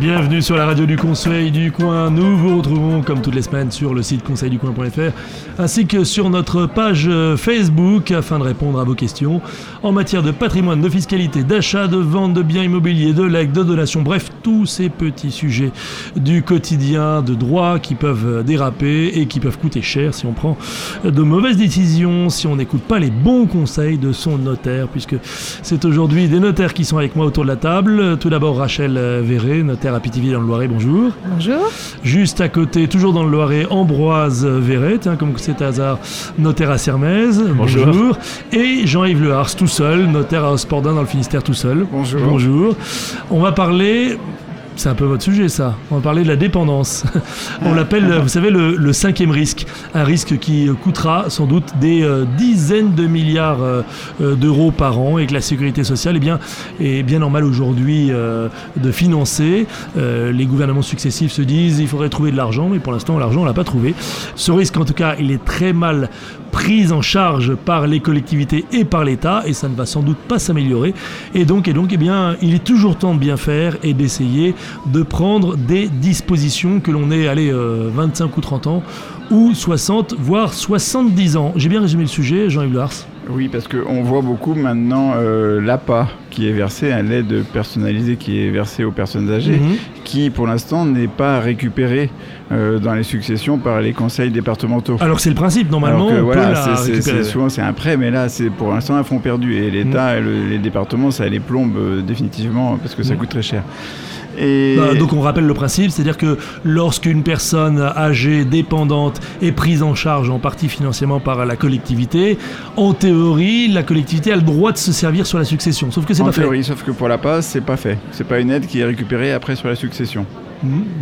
Bienvenue sur la radio du Conseil du Coin. Nous vous retrouvons comme toutes les semaines sur le site conseilducoin.fr ainsi que sur notre page euh, Facebook afin de répondre à vos questions en matière de patrimoine, de fiscalité, d'achat, de vente de biens immobiliers, de legs, de donations, bref, tous ces petits sujets du quotidien, de droit qui peuvent déraper et qui peuvent coûter cher si on prend de mauvaises décisions, si on n'écoute pas les bons conseils de son notaire, puisque c'est aujourd'hui des notaires qui sont avec moi autour de la table. Tout d'abord Rachel Verret, notaire à Pithiviers dans le Loiret, bonjour. Bonjour. Juste à côté, toujours dans le Loiret, Ambroise Verret, tiens, comme c'est hasard, notaire à Sermez, bonjour. Et Jean-Yves Lehars, tout seul, notaire à Ospordin dans le Finistère, tout seul. Bonjour. Bonjour. On va parler c'est un peu votre sujet, ça. On va parler de la dépendance. On l'appelle, vous savez, le, cinquième risque. Un risque qui coûtera sans doute des euh, dizaines de milliards euh, d'euros par an et que la sécurité sociale eh bien, est bien normal aujourd'hui euh, de financer. les gouvernements successifs se disent il faudrait trouver de l'argent, mais pour l'instant, l'argent, on l'a pas trouvé. Ce risque, en tout cas, il est très mal prise en charge par les collectivités et par l'État, et ça ne va sans doute pas s'améliorer. Et donc, eh bien, il est toujours temps de bien faire et d'essayer de prendre des dispositions que l'on ait, allez, 25 ou 30 ans, ou 60, voire 70 ans. J'ai bien résumé le sujet, Jean-Yves Lars? Oui, parce qu'on voit beaucoup maintenant euh, l'APA qui est versé, l'aide personnalisée qui est versée aux personnes âgées, Mhm. qui pour l'instant n'est pas récupérée euh, dans les successions par les conseils départementaux. Alors c'est le principe, normalement, que, on voilà, c'est- souvent c'est un prêt, mais là c'est pour l'instant un fonds perdu et l'État et le- les départements ça les plombe euh, définitivement parce que ça Mhm. coûte très cher. Et Bah, donc on rappelle le principe, c'est-à-dire que lorsqu'une personne âgée, dépendante, est prise en charge en partie financièrement par la collectivité, en théorie, la collectivité a le droit de se servir sur la succession. Sauf que c'est en pas fait. théorie, sauf que pour la PAS, c'est pas fait. C'est pas une aide qui est récupérée après sur la succession.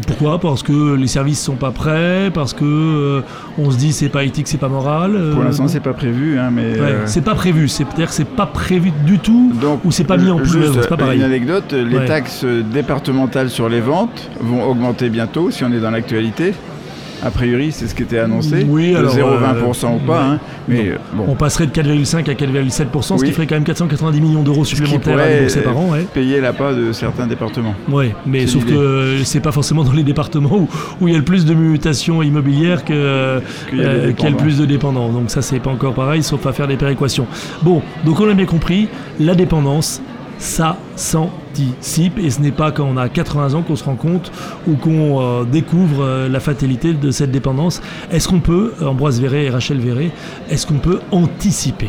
Pourquoi? Parce que les services sont pas prêts, parce que euh, on se dit c'est pas éthique, c'est pas moral. euh, Pour l'instant, c'est pas prévu, hein, mais. ouais, euh, c'est pas prévu. C'est-à-dire que c'est pas prévu du tout. Donc, ou c'est pas mis en plus, c'est pas pareil. Une anecdote, les Ouais. taxes départementales sur les ventes vont augmenter bientôt si on est dans l'actualité. A priori, c'est ce qui était annoncé. Oui, de alors, 0,20% ou pas, hein, mais euh, On passerait de 4,5 à 4,7%, ce Oui. qui ferait quand même 490 millions d'euros supplémentaires à débourser euh, par an. Ouais. Payer la part de certains départements. Ouais, mais sauf que c'est pas forcément dans les départements où, où il y a le plus de mutations immobilières que, euh, Qu'il y a y le plus de dépendants. Donc ça c'est pas encore pareil, sauf à faire des péréquations. Bon, donc on a bien compris, la dépendance, ça et ce n'est pas quand on a 80 ans qu'on se rend compte ou qu'on euh, découvre euh, la fatalité de cette dépendance. Est-ce qu'on peut, Ambroise Verret et Rachel Verret, est-ce qu'on peut anticiper?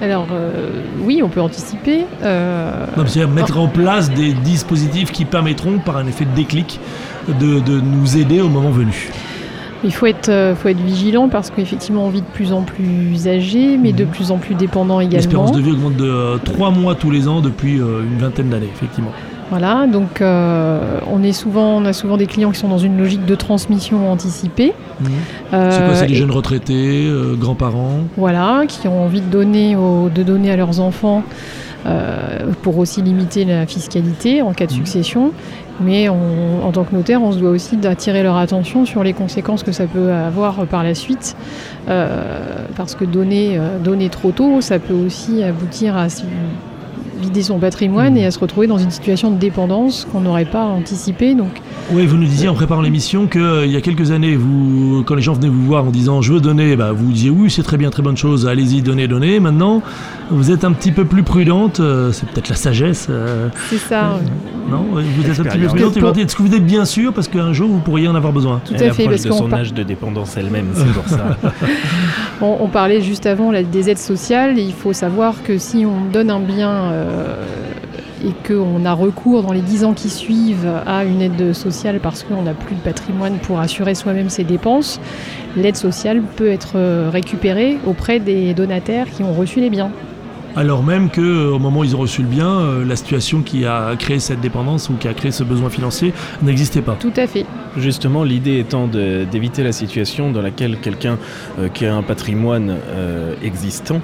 Alors, euh, oui, on peut anticiper. euh, Non, C'est-à-dire mettre en place des dispositifs qui permettront, par un effet de déclic, de, de nous aider au moment venu. Il faut être, euh, faut être vigilant parce qu'effectivement, on vit de plus en plus âgé, mais de Mhm. plus en plus dépendant également. L'espérance de vie augmente de 3 mois tous les ans depuis euh, une vingtaine d'années, effectivement. Voilà, donc euh, on, est souvent, on a souvent des clients qui sont dans une logique de transmission anticipée. C'est quoi Euh, C'est des jeunes retraités, euh, grands-parents? Voilà, qui ont envie de donner, aux- de donner à leurs enfants euh, pour aussi limiter la fiscalité en cas de Mhm. succession. Mais on- en tant que notaire, on se doit aussi d'attirer leur attention sur les conséquences que ça peut avoir par la suite. Euh, parce que donner, euh, donner trop tôt, ça peut aussi aboutir à vider son patrimoine et à se retrouver dans une situation de dépendance qu'on n'aurait pas anticipée. Donc Oui, vous nous disiez en préparant l'émission qu'il y a quelques années, vous, quand les gens venaient vous voir en disant je veux donner, bah, vous disiez oui, c'est très bien, très bonne chose, allez-y, donnez, donnez. Maintenant, vous êtes un petit peu plus prudente, euh, c'est peut-être la sagesse, euh, c'est ça. Non Vous êtes un petit peu Pour- est-ce que vous êtes bien sûr parce qu'un jour vous pourriez en avoir besoin? Tout Elle à fait, parce de son par- âge de dépendance elle-même, c'est pour ça. On, on parlait juste avant là, des aides sociales. Il faut savoir que si on donne un bien euh, et qu'on a recours dans les 10 ans qui suivent à une aide sociale parce qu'on n'a plus de patrimoine pour assurer soi-même ses dépenses, l'aide sociale peut être euh, récupérée auprès des donataires qui ont reçu les biens. Alors même que euh, au moment où ils ont reçu le bien, euh, la situation qui a créé cette dépendance ou qui a créé ce besoin financier n'existait pas. Tout à fait. Justement, l'idée étant d'éviter la situation dans laquelle quelqu'un euh, qui a un patrimoine euh, existant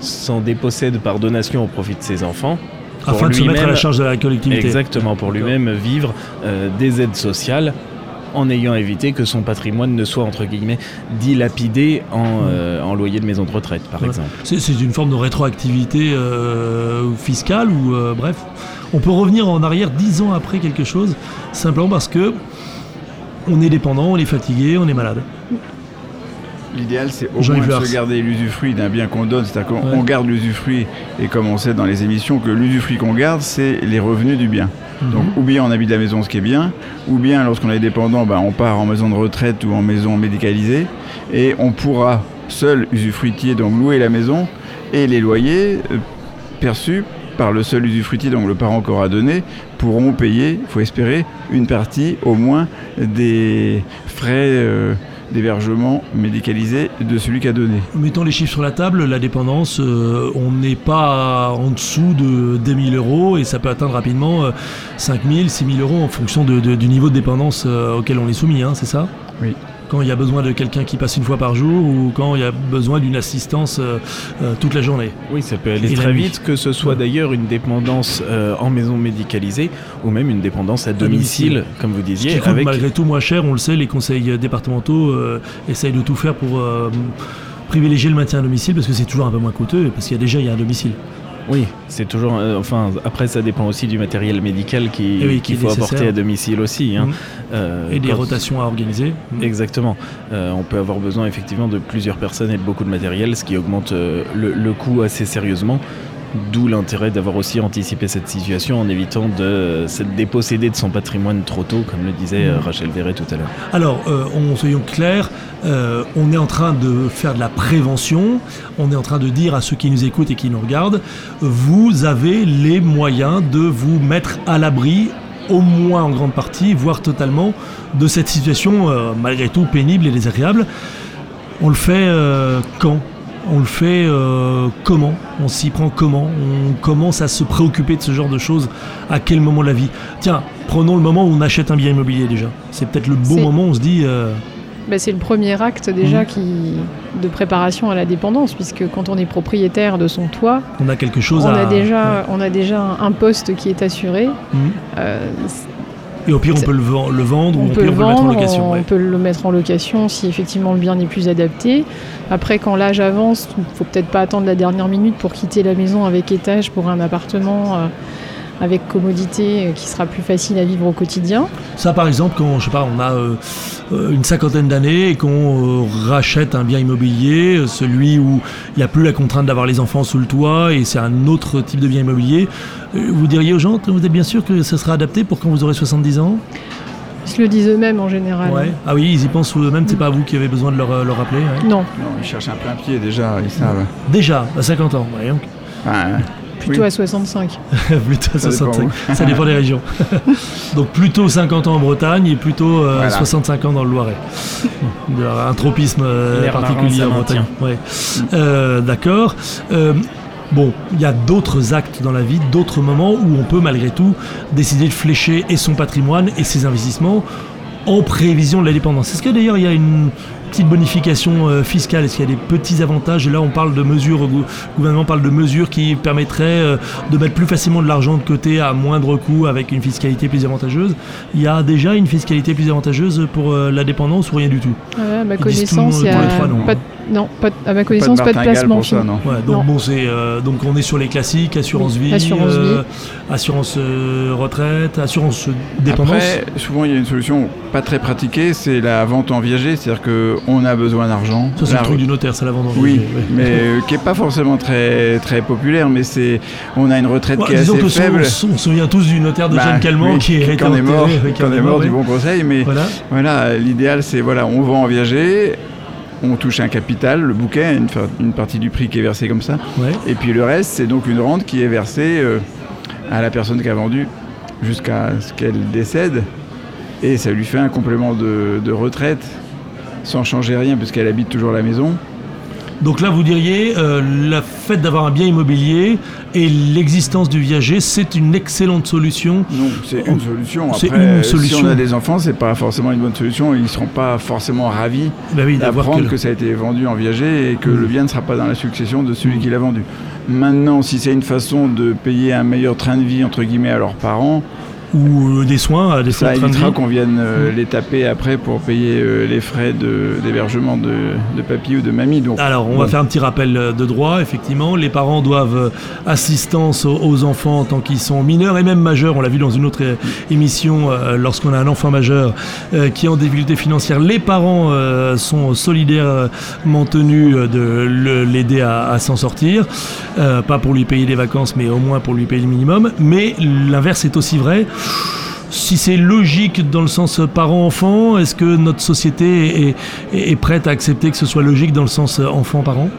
s'en dépossède par donation au profit de ses enfants. Afin de se mettre à la charge de la collectivité. Exactement, pour lui-même vivre euh, des aides sociales en ayant évité que son patrimoine ne soit entre guillemets dilapidé en, euh, en loyer de maison de retraite, par Ouais. exemple. C'est c'est une forme de rétroactivité euh, fiscale ou euh, bref, on peut revenir en arrière dix ans après quelque chose simplement parce que on est dépendant, on est fatigué, on est malade. L'idéal, c'est au Jean-Yves moins de se garder l'usufruit d'un bien qu'on donne. C'est-à-dire qu'on Ouais. garde l'usufruit, et comme on sait dans les émissions, que l'usufruit qu'on garde, c'est les revenus du bien. Donc, Mhm. ou bien on habite la maison, ce qui est bien, ou bien lorsqu'on est dépendant, bah, on part en maison de retraite ou en maison médicalisée, et on pourra, seul usufruitier, donc louer la maison, et les loyers euh, perçus par le seul usufruitier, donc le parent qu'aura donné, pourront payer, il faut espérer, une partie au moins des frais euh, d'hébergement médicalisé de celui qui a donné. Mettons les chiffres sur la table, la dépendance, euh, on n'est pas en dessous de 10 000 euros et ça peut atteindre rapidement euh, 5 000, 6 000 euros en fonction de- de- du niveau de dépendance euh, auquel on est soumis, hein, c'est ça? Oui. Quand il y a besoin de quelqu'un qui passe une fois par jour ou quand il y a besoin d'une assistance euh, euh, toute la journée. Oui, ça peut aller Et très vite, que ce soit d'ailleurs une dépendance euh, en maison médicalisée ou même une dépendance à domicile, comme vous Ce qui disiez, coûte avec malgré tout moins cher, on le sait, les conseils départementaux essayent de tout faire pour privilégier le maintien à domicile parce que c'est toujours un peu moins coûteux parce qu'il y a déjà il y a un domicile. Oui, c'est toujours. euh, enfin, après, ça dépend aussi du matériel médical qui- oui, faut nécessaire. apporter à domicile aussi. hein. Mhm. Euh, Et des rotations à organiser. Exactement. Euh, on peut avoir besoin effectivement de plusieurs personnes et de beaucoup de matériel, ce qui augmente le, le coût assez sérieusement. D'où l'intérêt d'avoir aussi anticipé cette situation en évitant de se déposséder de son patrimoine trop tôt, comme le disait euh, Rachel Verret tout à l'heure. Alors, euh, on, soyons clairs, euh, on est en train de faire de la prévention, on est en train de dire à ceux qui nous écoutent et qui nous regardent, vous avez les moyens de vous mettre à l'abri, au moins en grande partie, voire totalement, de cette situation malgré tout pénible et désagréable. On le fait quand? On le fait euh, comment On s'y prend comment On commence à se préoccuper de ce genre de choses À quel moment de la vie Tiens, prenons le moment où on achète un bien immobilier déjà. C'est peut-être le bon moment où on se dit euh, Bah, c'est le premier acte déjà Mhm. qui, de préparation à la dépendance, puisque quand on est propriétaire de son toit, on a quelque chose on à. a, déjà, on a déjà un poste qui est assuré. Mhm. Euh, Et au pire, on peut le, ven- le vendre ou au peut pire, le on peut le mettre en location. on ouais. peut le mettre en location si effectivement le bien n'est plus adapté. Après, quand l'âge avance, il faut peut-être pas attendre la dernière minute pour quitter la maison avec étage pour un appartement euh, avec commodité euh, qui sera plus facile à vivre au quotidien. Ça, par exemple, quand je sais pas, on a euh, euh, une cinquantaine d'années et qu'on euh, rachète un bien immobilier, celui où il n'y a plus la contrainte d'avoir les enfants sous le toit et c'est un autre type de bien immobilier, vous diriez aux gens, vous êtes bien sûr que ça sera adapté pour quand vous aurez 70 ans? Ils se le disent eux-mêmes en général. Ouais. Ah oui, ils y pensent eux-mêmes, c'est pas vous qui avez besoin de leur, euh, leur rappeler. ouais. Non, Non, ils cherchent un plein pied déjà, ils savent. Déjà, à 50 ans, voyons. Plutôt Oui. à 65. plutôt à Ça dépend 65. Ça dépend des régions. Donc plutôt 50 ans en Bretagne et plutôt euh, Voilà. 65 ans dans le Loiret. Un tropisme euh, particulier en Bretagne. Ouais. Euh, D'accord. Euh, Bon, il y a d'autres actes dans la vie, d'autres moments où on peut malgré tout décider de flécher et son patrimoine et ses investissements en prévision de la dépendance. Est-ce que d'ailleurs il y a une petite bonification euh, fiscale? Est-ce qu'il y a des petits avantages? Et là, on parle de mesures, le gou- gouvernement parle de mesures qui permettraient euh, de mettre plus facilement de l'argent de côté à moindre coût avec une fiscalité plus avantageuse. Il y a déjà une fiscalité plus avantageuse pour euh, la dépendance ou rien du tout? Connaissance, il a trois, non. pas non, pas de- à ma pas connaissance, de pas de, martingale placement pour ça, fin- non. Ouais, donc Non. bon, c'est euh, donc on est sur les classiques assurance Oui, vie, assurance euh, assurance euh, retraite, assurance dépendance. Après, souvent il y a une solution pas très pratiquée, c'est la vente en viager, c'est-à-dire qu'on a besoin d'argent. ça c'est La- le truc du notaire, c'est la vente en Oui, viager, ouais. mais euh, qui est pas forcément très très populaire, mais c'est on a une retraite Ouais, qui est disons assez que faible. on, se- on se souvient tous du notaire de Bah, Jeanne Calment oui, qui est en est mort, enterré, est mort du oui. bon conseil, mais Voilà. Voilà, l'idéal c'est voilà, on vend en viager, on touche un capital, le bouquet, une, partie du prix qui est versée comme ça, Ouais. et puis le reste c'est donc une rente qui est versée euh, à la personne qui a vendu jusqu'à ce qu'elle décède, et ça lui fait un complément de, de retraite sans changer rien puisqu'elle habite toujours la maison. Donc là, vous diriez, euh, le fait d'avoir un bien immobilier et l'existence du viager, c'est une excellente solution. Non, c'est une solution. Après, une si on a des enfants, c'est pas forcément une bonne solution. Ils ne seront pas forcément ravis Bah oui, d'apprendre que- que... ça a été vendu en viager et que Mm. le bien ne sera pas dans la succession de celui qui l'a vendu. Maintenant, si c'est une façon de payer un meilleur train de vie entre guillemets à leurs parents, ou euh, des soins, à des soins Ça évitera qu'on vienne euh, Mm. les taper après pour payer euh, les frais d'hébergement de, de papy ou de mamie. Donc, Alors, on va faire un petit rappel de droit. Effectivement, les parents doivent assistance aux, aux enfants tant qu'ils sont mineurs et même majeurs. On l'a vu dans une autre émission, euh, lorsqu'on a un enfant majeur qui est en difficulté financière, les parents sont solidairement tenus de l'aider à, à s'en sortir. Pas pour lui payer des vacances, mais au moins pour lui payer le minimum. Mais l'inverse est aussi vrai. Si c'est logique dans le sens parent-enfant, est-ce que notre société est, prête à accepter que ce soit logique dans le sens enfant-parent?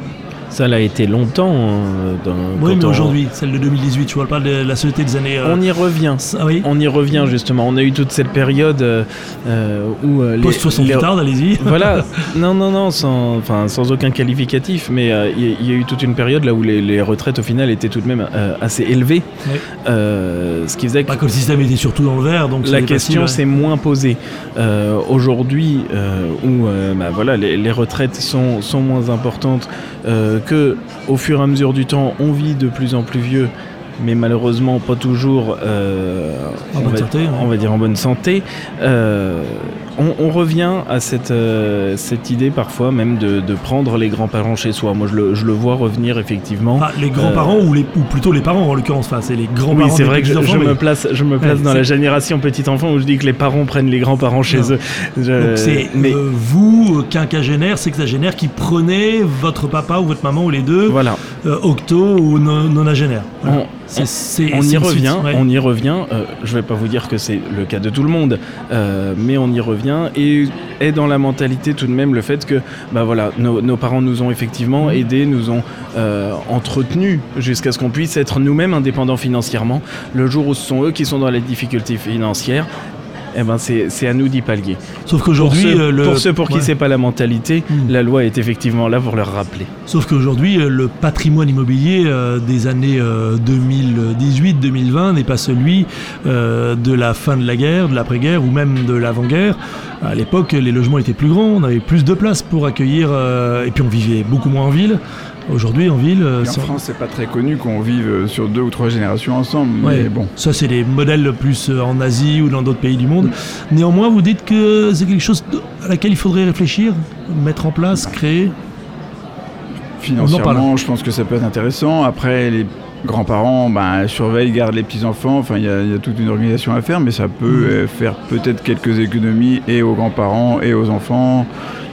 Ça l'a été longtemps. hein, dans- Oui, mais on- aujourd'hui, celle de 2018, je parle pas de la société des années. euh, On y revient. Ah oui On y revient justement. On a eu toute cette période euh, euh, où euh, les- Post-68 les- tard, allez-y. Voilà, non, non, non, sans, enfin, sans aucun qualificatif, mais euh, il y, a eu toute une période là où les, les retraites au final étaient tout de même euh, assez élevées. Euh, ce qui faisait que Pas que le système était surtout dans le vert, donc la question s'est moins posée. Euh, Aujourd'hui, euh, où euh, bah, voilà, les, les retraites sont, sont moins importantes, euh, que au fur et à mesure du temps, on vit de plus en plus vieux. Mais malheureusement, pas toujours euh, En on bonne va- santé, on va dire en bonne santé. Euh, on, on revient à cette, euh, cette idée parfois même de, de prendre les grands-parents chez soi. Moi, je le, je le vois revenir effectivement. Ah, les grands-parents ou, les, ou plutôt les parents en l'occurrence, enfin, c'est les grands-parents. Oui, c'est vrai que je, je mais- me place, je me place Ouais, dans la génération petit enfant où je dis que les parents prennent les grands-parents chez Non. eux. Je- Donc c'est mais euh, vous, euh, quinquagénaire, sexagénaire, qui prenez votre papa ou votre maman ou les deux, voilà, euh, octo ou non- nonagénaire. Voilà. On, y suite, revient, ouais. on y revient. euh, je vais pas vous dire que c'est le cas de tout le monde, euh, mais on y revient et est dans la mentalité tout de même le fait que, bah voilà, nos, nos parents nous ont effectivement aidés, nous ont euh, entretenus jusqu'à ce qu'on puisse être nous-mêmes indépendants financièrement. Le jour où ce sont eux qui sont dans les difficultés financières. Eh ben c'est à nous d'y pallier. Sauf Pour qu'aujourd'hui, ceux, euh, le... pour ceux pour qui ouais. c'est pas la mentalité, Mm. la loi est effectivement là pour leur rappeler. Sauf qu'aujourd'hui, euh, le patrimoine immobilier euh, des années 2018-2020 n'est pas celui de la fin de la guerre, de l'après-guerre ou même de l'avant-guerre. À l'époque, les logements étaient plus grands, on avait plus de place pour accueillir, et puis on vivait beaucoup moins en ville. Aujourd'hui, en ville, en sans- France, c'est pas très connu qu'on vive euh, sur deux ou trois générations ensemble. Ouais. Mais bon, Ça, c'est des modèles plus euh, en Asie ou dans d'autres pays du monde. Néanmoins, vous dites que c'est quelque chose à laquelle il faudrait réfléchir, mettre en place, créer. financièrement, je pense que ça peut être intéressant. Après, les grands-parents ben, surveillent, gardent les petits-enfants. Enfin, il y, a- il y a toute une organisation à faire, mais ça peut Mhm. euh, faire peut-être quelques économies et aux grands-parents et aux enfants.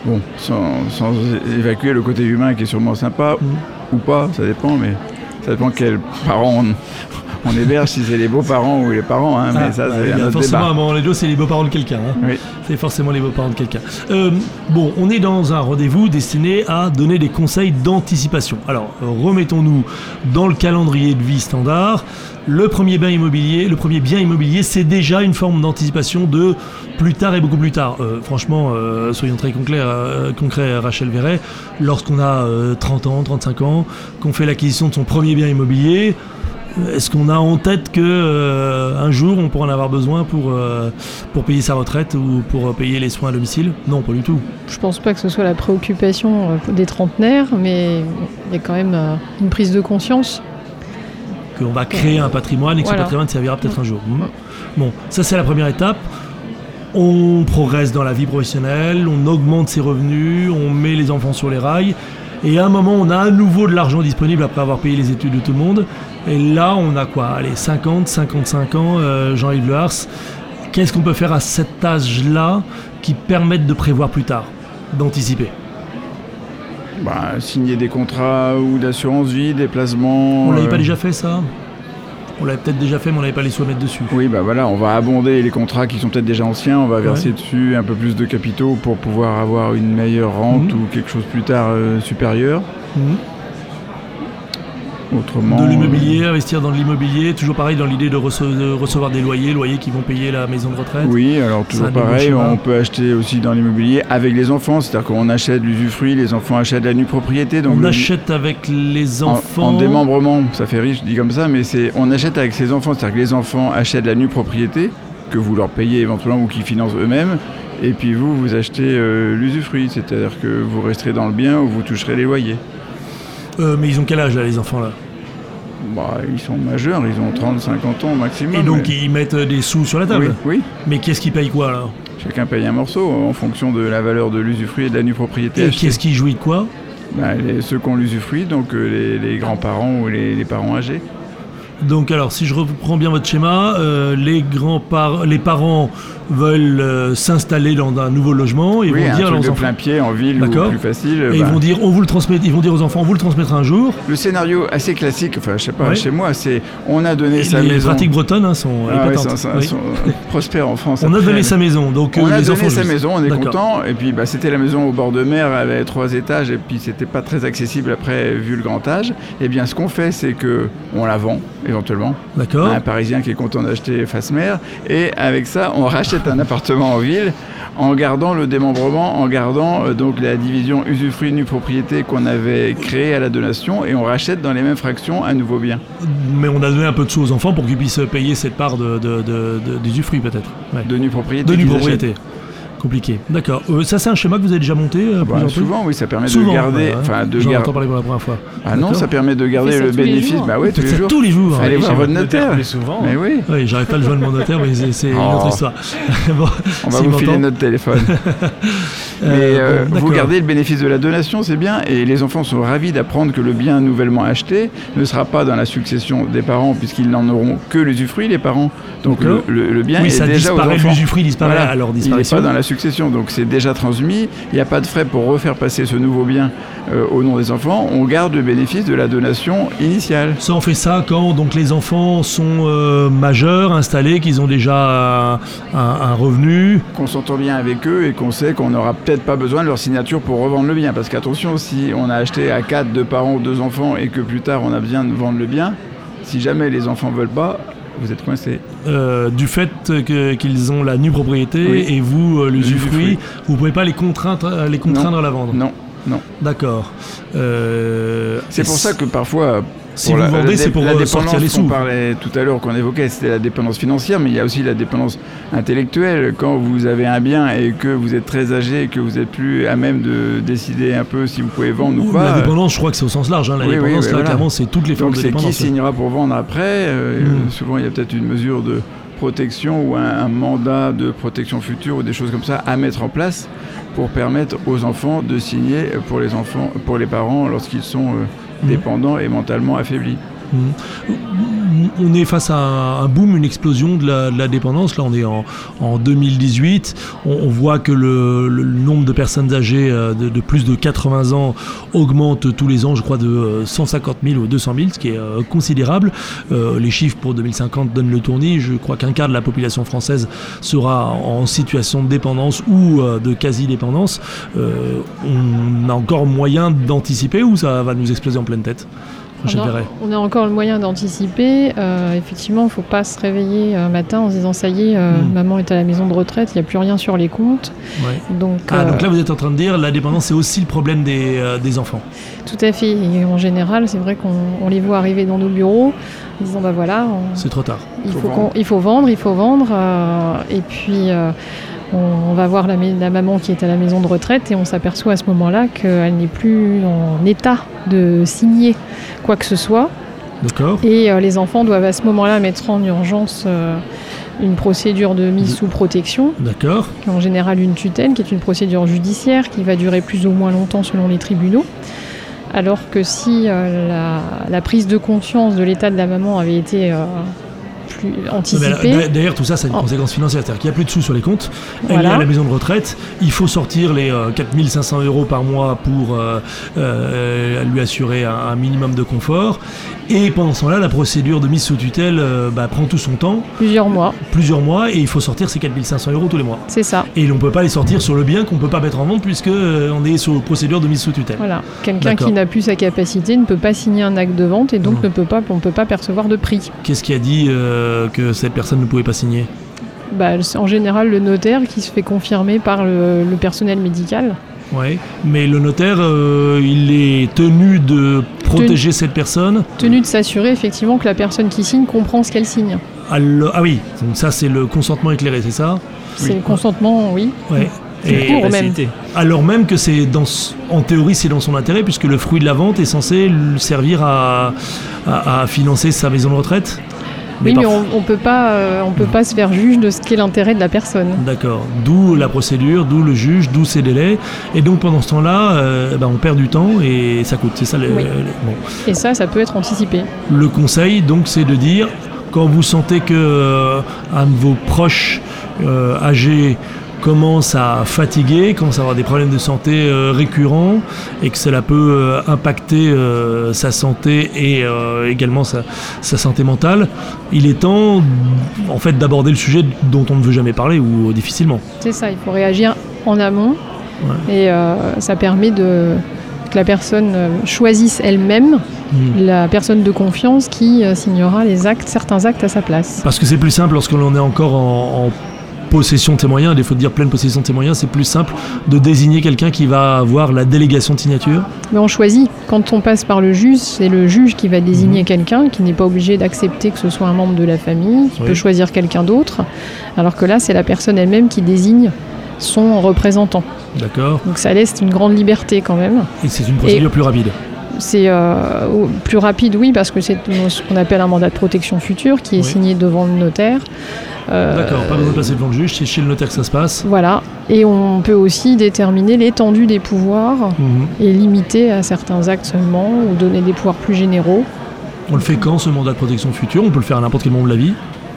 Bon, sans, sans évacuer le côté humain qui est sûrement sympa Mhm. ou pas, ça dépend, mais ça dépend quels parents on, on héberge, si c'est les beaux-parents ou les parents. hein, mais Ah, ça, bah, c'est autre forcément, à un moment donné, c'est les beaux-parents de quelqu'un. hein. Oui. C'est forcément les beaux-parents de quelqu'un. Euh, bon, on est dans un rendez-vous destiné à donner des conseils d'anticipation. Alors, remettons-nous dans le calendrier de vie standard. Le premier bien immobilier, le premier bien immobilier, c'est déjà une forme d'anticipation de plus tard et beaucoup plus tard. Euh, franchement, euh, soyons très concrets, euh, concrets, Rachel Verret, lorsqu'on a euh, 30 ans, 35 ans, qu'on fait l'acquisition de son premier bien immobilier, est-ce qu'on a en tête que un jour on pourra en avoir besoin pour, pour payer sa retraite ou pour payer les soins à domicile? Non, pas du tout. Je pense pas que ce soit la préoccupation des trentenaires, mais il y a quand même une prise de conscience. Qu'on va créer un patrimoine et que Voilà. ce patrimoine servira peut-être un jour. Hmm. Bon, ça c'est la première étape. On progresse dans la vie professionnelle, on augmente ses revenus, on met les enfants sur les rails. Et à un moment, on a à nouveau de l'argent disponible après avoir payé les études de tout le monde. Et là, on a quoi? Allez, 50, 55 ans, euh, Jean-Yves Le. Qu'est-ce qu'on peut faire à cet âge-là qui permette de prévoir plus tard, d'anticiper? Bah, signer des contrats ou d'assurance vie, des placements. On l'avait euh, pas déjà fait ça? On l'avait peut-être déjà fait, mais on n'avait pas les sous à mettre dessus. Oui, bah voilà, on va abonder les contrats qui sont peut-être déjà anciens, on va verser dessus un peu plus de capitaux pour pouvoir avoir une meilleure rente Mhm. ou quelque chose plus tard euh, supérieur. Mhm. Autrement. De l'immobilier, investir dans de l'immobilier, toujours pareil dans l'idée de, rece- de recevoir des loyers, loyers qui vont payer la maison de retraite. euh, Oui, alors toujours pareil, on peut acheter aussi dans l'immobilier avec les enfants, c'est-à-dire qu'on achète l'usufruit, les enfants achètent la nue propriété. Donc on le- achète avec les en- enfants. En, démembrement, ça fait riche, je dis comme ça, mais c'est on achète avec ses enfants, c'est-à-dire que les enfants achètent la nue propriété que vous leur payez éventuellement ou qu'ils financent eux-mêmes, et puis vous, vous achetez euh, l'usufruit, c'est-à-dire que vous resterez dans le bien ou vous toucherez les loyers. Euh, mais ils ont quel âge là, les enfants là Bah, ils sont majeurs, ils ont 30, 50 ans maximum. Et donc mais- ils mettent des sous sur la table. oui, Mais qu'est-ce qui paye quoi alors chacun paye un morceau en fonction de la valeur de l'usufruit et de la nue propriété. Et qu'est-ce qui jouit de quoi Bah, les- ceux qui ont l'usufruit, donc euh, les, les grands-parents ou les, les parents âgés. Donc alors, si je reprends bien votre schéma, euh, les grands par les parents veulent euh, s'installer dans un nouveau logement et oui, vont dire à leurs enfants. plein pied en ville ou plus facile. Et bah, ils vont dire, on vous le transmet, ils vont dire aux enfants, on vous le transmettra un jour. Le scénario assez classique, enfin je sais pas, Ouais. chez moi, c'est on a donné Et sa les maison. pratiques bretonnes hein, sont Ah ouais, épatantes. sont- sont- Oui. sont prospères en France. On a donné sa maison, donc On euh, a les donné enfants sa maison, on est content. Et puis bah, c'était la maison au bord de mer, elle avait trois étages et puis c'était pas très accessible après vu le grand âge. Et bien ce qu'on fait, c'est que on la vend éventuellement D'accord. un Parisien qui est content d'acheter face mer. Et avec ça, on rachète un appartement en ville en gardant le démembrement, en gardant euh, donc la division usufruit nue propriété qu'on avait créée à la donation et on rachète dans les mêmes fractions un nouveau bien Mais on a donné un peu de sous aux enfants pour qu'ils puissent payer cette part de, de, de, de- d'usufruit peut-être. Ouais. de nue propriété. De nue propriété. Compliqué. D'accord. Euh, ça c'est un schéma que vous avez déjà monté euh. Bah, souvent, oui, ça permet Souvent, de garder, ouais, enfin de J'en gar- entends parler pour la première fois. Ah non, ça permet de garder le bénéfice. Bah oui, tous les ça jours. tous les jours. Allez Oui, voir votre notaire. plus souvent. Mais oui, Oui, j'arrive pas à le joindre mon notaire, mais c'est, une Oh. autre histoire. Bon, on va vous filer notre téléphone. Mais Euh, euh, bon, vous gardez le bénéfice de la donation, c'est bien, et les enfants sont ravis d'apprendre que le bien nouvellement acheté ne sera pas dans la succession des parents, puisqu'ils n'en auront que l'usufruit, les parents. Donc le, le- le bien Oui, est ça déjà aux disparaît, enfants. l'usufruit disparaît Voilà. leur Il n'est pas dans la succession, donc c'est déjà transmis. Il n'y a pas de frais pour refaire passer ce nouveau bien euh, au nom des enfants. On garde le bénéfice de la donation initiale. Ça, on fait ça quand donc les enfants sont euh, majeurs, installés, qu'ils ont déjà un, un revenu? qu'on s'entend bien avec eux et qu'on sait qu'on n'aura peut-être pas besoin de leur signature pour revendre le bien. Parce qu'attention, si on a acheté à 4, deux parents, deux enfants et que plus tard on a besoin de vendre le bien, si jamais les enfants veulent pas, vous êtes coincés. euh, du fait qu'ils ont la nue propriété Oui. et vous euh, l'usufruit, L'usufruit. vous pouvez pas les contraindre, euh, les contraindre à la vendre. Non, non. D'accord. Euh, C'est pour ça que parfois. Si vous la- vendez, c'est pour la dépendance sortir les sous. parlait tout à l'heure, qu'on évoquait, c'était la dépendance financière, mais il y a aussi la dépendance intellectuelle. Quand vous avez un bien et que vous êtes très âgé et que vous êtes plus à même de décider un peu si vous pouvez vendre ou Ou pas. la dépendance, je crois que c'est au sens large. hein, la Oui, dépendance, oui, là, voilà. clairement, c'est toutes les formes Donc de c'est qui dépendance. signera pour vendre après. euh, Mm. Souvent il y a peut-être une mesure de protection ou un, un mandat de protection future ou des choses comme ça à mettre en place pour permettre aux enfants de signer pour les enfants, pour les parents lorsqu'ils sont euh, Dépendants et mentalement affaiblis. On est face à un, boom, une explosion de la, dépendance. Là, on est en, en 2018. On, voit que le, nombre de personnes âgées euh, de, plus de 80 ans augmente tous les ans, je crois, de euh, 150 000 ou 200 000, ce qui est euh, considérable. Euh, les chiffres pour 2050 donnent le tournis. Je crois qu'un quart de la population française sera en situation de dépendance ou euh, de quasi-dépendance. Euh, on a encore moyen d'anticiper ou ça va nous exploser en pleine tête? On a, Perret. on a encore le moyen d'anticiper. Euh, effectivement, il ne faut pas se réveiller un matin en se disant ça y est, euh, Mm. maman est à la maison de retraite, il n'y a plus rien sur les comptes. Ouais. Donc, Ah, euh, donc là, vous êtes en train de dire la dépendance, c'est aussi le problème des, euh, des enfants. tout à fait. Et en général, c'est vrai qu'on on les voit arriver dans nos bureaux en disant bah voilà, on- C'est trop tard. il, Faut faut vendre. qu'on- il faut vendre, il faut vendre. euh, et puis, euh, on, va voir la, ma- la maman qui est à la maison de retraite et on s'aperçoit à ce moment-là qu'elle n'est plus en état de signer quoi que ce soit. D'accord Et euh, les enfants doivent à ce moment-là mettre en urgence euh, une procédure de mise sous protection, D'accord. qui est en général une tutelle, qui est une procédure judiciaire qui va durer plus ou moins longtemps selon les tribunaux. Alors que si euh, la, la prise de conscience de l'état de la maman avait été plus d'a- D'ailleurs, tout ça, ça a une Oh. conséquence financière. C'est-à-dire qu'il n'y a plus de sous sur les comptes. Elle Voilà. est à la maison de retraite. Il faut sortir les euh, 4500 euros par mois pour euh, euh, lui assurer un, un minimum de confort. Et pendant ce temps-là, la procédure de mise sous tutelle euh, bah, prend tout son temps, plusieurs mois, plusieurs mois, et il faut sortir ces 4500 euros tous les mois. c'est ça. Et on ne peut pas les sortir sur le bien qu'on ne peut pas mettre en vente puisque euh, on est sous procédure de mise sous tutelle. Voilà. Quelqu'un qui n'a plus sa capacité ne peut pas signer un acte de vente et donc ne peut pas, on ne peut pas percevoir de prix. Qu'est-ce qui a dit euh, que cette personne ne pouvait pas signer Bah, c'est en général le notaire qui se fait confirmer par le, le personnel médical. Oui, mais le notaire, euh, il est tenu de protéger cette personne. tenu de s'assurer effectivement que la personne qui signe comprend ce qu'elle signe. Alors- ah oui, donc ça c'est le consentement éclairé, c'est ça C'est Oui. le consentement, oui. Ouais. Et court même. Alors même que c'est dans, en théorie, c'est dans son intérêt, puisque le fruit de la vente est censé lui servir à, à- à financer sa maison de retraite. Oui, mais on, peut pas, euh, on peut pas se faire juge de ce qu'est l'intérêt de la personne. D'accord. D'où la procédure, d'où le juge, d'où ces délais. Et donc pendant ce temps-là, euh, ben, on perd du temps et ça coûte. C'est ça Oui. bon. Et ça, ça peut être anticipé. Le conseil, donc, c'est de dire quand vous sentez que euh, un de vos proches âgés commence à fatiguer, commence à avoir des problèmes de santé euh, récurrents et que cela peut euh, impacter euh, sa santé et également sa, sa santé mentale, il est temps en fait d'aborder le sujet dont on ne veut jamais parler ou difficilement. C'est ça, il faut réagir en amont. Et ça permet de, que la personne choisisse elle-même Mm. la personne de confiance qui signera les actes, certains actes à sa place. Parce que c'est plus simple lorsque l'on est encore en, en possession de ses moyens, il faut dire pleine possession de ses moyens, c'est plus simple de désigner quelqu'un qui va avoir la délégation de signature. Mais on choisit. Quand on passe par le juge, c'est le juge qui va désigner quelqu'un, qui n'est pas obligé d'accepter que ce soit un membre de la famille, qui Oui. peut choisir quelqu'un d'autre. Alors que là, c'est la personne elle-même qui désigne son représentant. D'accord Donc ça laisse une grande liberté quand même. Et c'est une procédure plus rapide. C'est euh, plus rapide, oui, parce que c'est ce qu'on appelle un mandat de protection future qui est Oui. signé devant le notaire. Euh, D'accord, pas besoin de passer devant le juge, c'est chez le notaire que ça se passe. Voilà. Et on peut aussi déterminer l'étendue des pouvoirs Mhm. et limiter à certains actes seulement ou donner des pouvoirs plus généraux. On le fait quand ce mandat de protection future? On peut le faire à n'importe quel moment de la vie.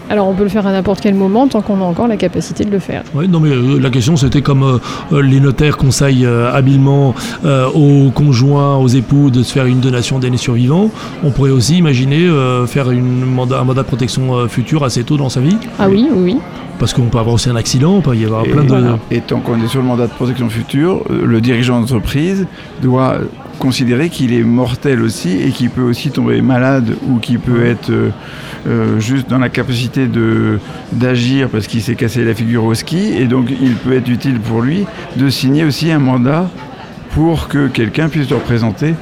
Alors on peut le faire à n'importe quel moment tant qu'on a encore la capacité de le faire. Ouais, non mais euh, la question c'était comme euh, euh, les notaires conseillent euh, habilement euh, aux conjoints, aux époux de se faire une donation d'aînés survivants. On pourrait aussi imaginer euh, faire une mandat, un mandat de protection euh, future assez tôt dans sa vie, Ah oui, oui, oui. parce qu'on peut avoir aussi un accident, on peut y avoir Et, plein de... voilà. Et tant qu'on est sur le mandat de protection future, le dirigeant d'entreprise doit considérer qu'il est mortel aussi et qu'il peut aussi tomber malade ou qu'il peut être euh, euh, juste dans la capacité de d'agir parce qu'il s'est cassé la figure au ski et donc il peut être utile pour lui de signer aussi un mandat pour que quelqu'un puisse le représenter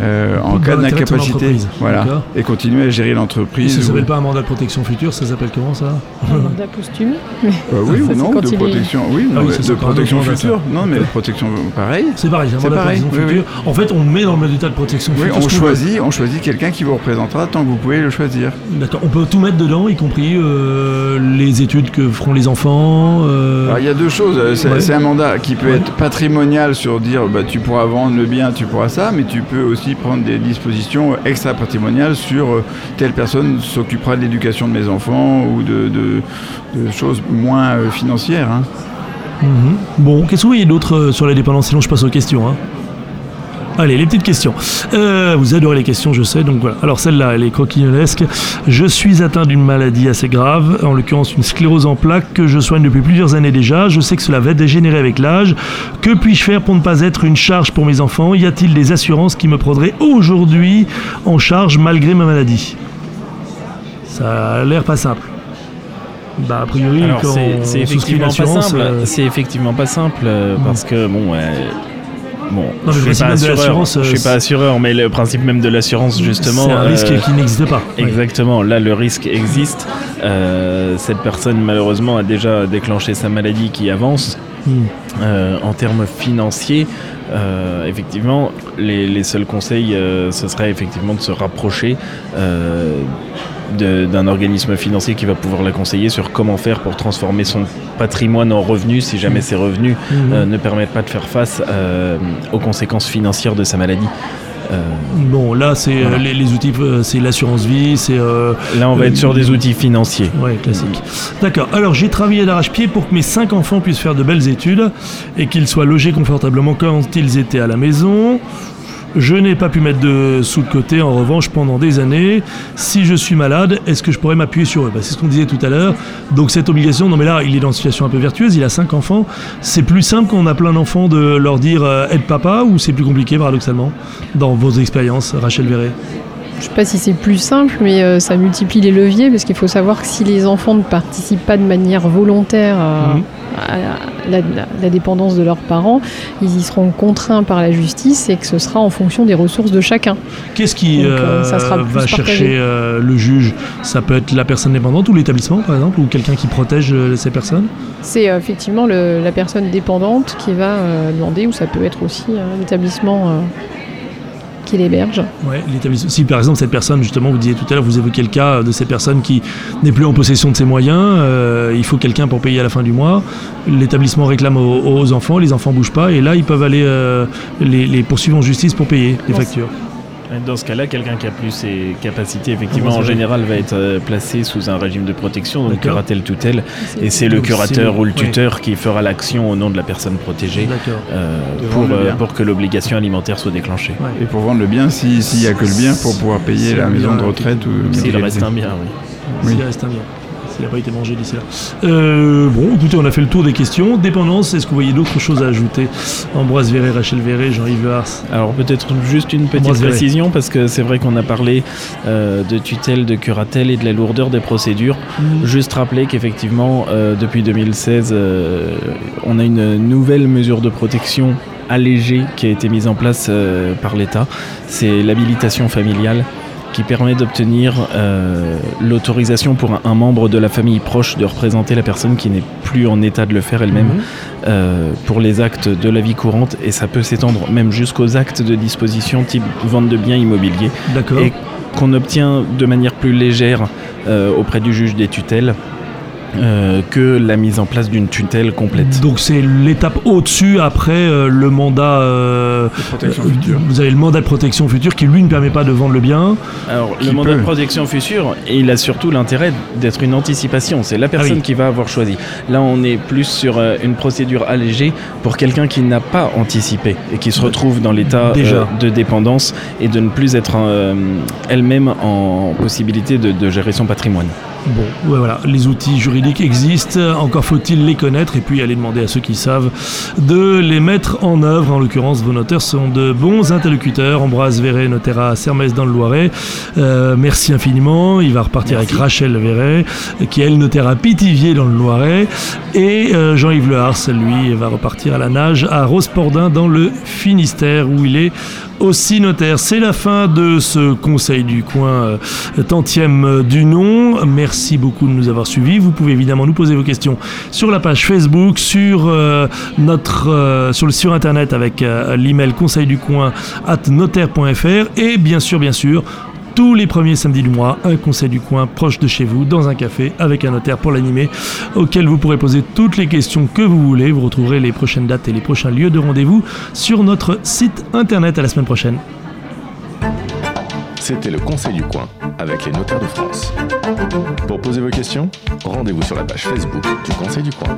euh, en Dans cas de d'incapacité voilà, et continuer à gérer l'entreprise. ça ou- s'appelle pas un mandat de protection future, ça s'appelle comment ça Un mandat posthume. Euh, oui Ça, ou non, de protection, oui, non, Ah oui, ça, c'est de protection future. Non, mais protection pareil. C'est pareil, c'est un mandat de pareil, protection oui, future. En fait, on met dans le mandat de protection Oui, future. on choisit, on choisit quelqu'un qui vous représentera tant que vous pouvez le choisir. D'accord, on peut tout mettre dedans, y compris euh, les études que feront les enfants. euh, Alors il y a deux choses. C'est Ouais. un mandat qui peut Ouais. être patrimonial sur dire bah, tu pourras vendre le bien, tu pourras ça, mais tu peux aussi prendre des dispositions extra patrimoniales sur euh, telle personne s'occupera de l'éducation de mes enfants ou de choses moins euh, financières. hein. Mhm. Bon, qu'est-ce que vous voyez d'autre euh, sur la dépendance? Sinon, je passe aux questions. hein. Allez, les petites questions. Euh, vous adorez les questions, je sais. Donc voilà. Alors celle-là, elle est croquignolesque. Je suis atteint d'une maladie assez grave, en l'occurrence une sclérose en plaques que je soigne depuis plusieurs années déjà. Je sais que cela va dégénérer avec l'âge. Que puis-je faire pour ne pas être une charge pour mes enfants? Y a-t-il des assurances qui me prendraient aujourd'hui en charge malgré ma maladie? Ça a l'air pas simple. Bah a priori, quand c'est effectivement pas simple. euh, C'est effectivement pas simple euh, Mm. parce que bon. euh, Bon, je le suis pas assureur, je euh, suis pas assureur, mais le principe même de l'assurance justement. C'est un euh, risque qui n'existe pas. Exactement, là le risque existe. Euh, cette personne malheureusement a déjà déclenché sa maladie qui avance. Hmm. Euh, en termes financiers, euh, effectivement, les, les seuls conseils, euh, ce serait effectivement de se rapprocher euh, d'un organisme financier qui va pouvoir la conseiller sur comment faire pour transformer son patrimoine en revenus si jamais ces revenus Mhm. euh, ne permettent pas de faire face euh, aux conséquences financières de sa maladie. Euh, Bon, là, c'est Voilà. les, les outils, c'est l'assurance vie, c'est. euh, là, on va Euh, être sur des outils financiers. ouais, classique. D'accord. Alors, j'ai travaillé d'arrache-pied pour que mes cinq enfants puissent faire de belles études et qu'ils soient logés confortablement quand ils étaient à la maison. Je n'ai pas pu mettre de sous de côté, en revanche, pendant des années. Si je suis malade, est-ce que je pourrais m'appuyer sur eux? Bah, C'est ce qu'on disait tout à l'heure. Donc, cette obligation, non mais là, il est dans une situation un peu vertueuse, il a cinq enfants. C'est plus simple quand on a plein d'enfants de leur dire euh, aide papa ou c'est plus compliqué, paradoxalement, dans vos expériences, Rachel Verret? Je sais pas si c'est plus simple, mais euh, ça multiplie les leviers parce qu'il faut savoir que si les enfants ne participent pas de manière volontaire à, Mhm. à la, la- la dépendance de leurs parents, ils y seront contraints par la justice et que ce sera en fonction des ressources de chacun. Qu'est-ce qui Donc, euh, euh, ça sera plus va chercher euh, le juge? Ça peut être la personne dépendante ou l'établissement, par exemple, ou quelqu'un qui protège euh, ces personnes? C'est euh, effectivement le- la personne dépendante qui va euh, demander, ou ça peut être aussi un établissement euh, qui l'héberge. Ouais, l'établissement- si par exemple cette personne, justement, vous disiez tout à l'heure, vous évoquez le cas de cette personne qui n'est plus en possession de ses moyens, euh, il faut quelqu'un pour payer à la fin du mois, l'établissement réclame aux, aux enfants, les enfants bougent pas, et là ils peuvent aller euh, les, les poursuivre en justice pour payer les factures. Dans ce cas-là, quelqu'un qui a plus ses capacités, effectivement, Ah, en général, va être euh, placé sous un régime de protection, donc curatelle tutelle, et c'est le curateur ou le ouais. tuteur qui fera l'action au nom de la personne protégée euh, pour, euh, pour que l'obligation alimentaire soit déclenchée. Ouais. Et pour vendre le bien, si- s'il n'y a que le bien pour pouvoir payer la maison bien, de retraite ou S'il reste un bien, oui. Oui. S'il reste un bien. S'il n'a pas été mangé d'ici là. Euh, bon, écoutez, on a fait le tour des questions. Dépendance, est-ce que vous voyez d'autres choses à ajouter? Ambroise Véret, Rachel Véret, Jean-Yves Le Hars. Alors peut-être juste une petite Ambroise Véret. précision, parce que c'est vrai qu'on a parlé euh, de tutelle, de curatelle et de la lourdeur des procédures. Juste rappeler qu'effectivement, euh, depuis 2016, euh, on a une nouvelle mesure de protection allégée qui a été mise en place par l'État. C'est l'habilitation familiale qui permet d'obtenir euh, l'autorisation pour un, un membre de la famille proche de représenter la personne qui n'est plus en état de le faire elle-même Mhm. euh, pour les actes de la vie courante et ça peut s'étendre même jusqu'aux actes de disposition type vente de biens immobiliers D'accord. et qu'on obtient de manière plus légère euh, auprès du juge des tutelles euh, que la mise en place d'une tutelle complète. Donc c'est l'étape au-dessus après euh, le mandat. euh, Protection euh, future. Vous avez le mandat de protection future qui lui ne permet pas de vendre le bien. Alors le mandat peut. de protection future, et il a surtout l'intérêt d'être une anticipation. C'est la personne Ah oui. qui va avoir choisi. Là, on est plus sur euh, une procédure allégée pour quelqu'un qui n'a pas anticipé et qui se retrouve dans l'état Déjà. euh, de dépendance et de ne plus être euh, elle-même en possibilité de, de gérer son patrimoine. Bon, ouais, voilà, les outils juridiques existent, encore faut-il les connaître et puis aller demander à ceux qui savent de les mettre en œuvre. En l'occurrence, vos notaires sont de bons interlocuteurs. Ambroise Véret, notaire à Sermès dans le Loiret. Euh, merci infiniment. Il va repartir Merci. avec Rachel Véret, qui est elle notaire à Pithiviers dans le Loiret. Et euh, Jean-Yves Lehars, lui, va repartir à la nage à Rospordin dans le Finistère où il est aussi notaire. C'est la fin de ce conseil du coin euh, tantième du nom. Merci beaucoup de nous avoir suivis. Vous pouvez évidemment nous poser vos questions sur la page Facebook, sur euh, notre euh, sur le sur internet avec l'email conseil du coin at notaire.fr et bien sûr bien sûr tous les premiers samedis du mois, un conseil du coin proche de chez vous, dans un café, avec un notaire pour l'animer, auquel vous pourrez poser toutes les questions que vous voulez. Vous retrouverez les prochaines dates et les prochains lieux de rendez-vous sur notre site internet. À la semaine prochaine. C'était le Conseil du coin avec les notaires de France. Pour poser vos questions, rendez-vous sur la page Facebook du Conseil du coin.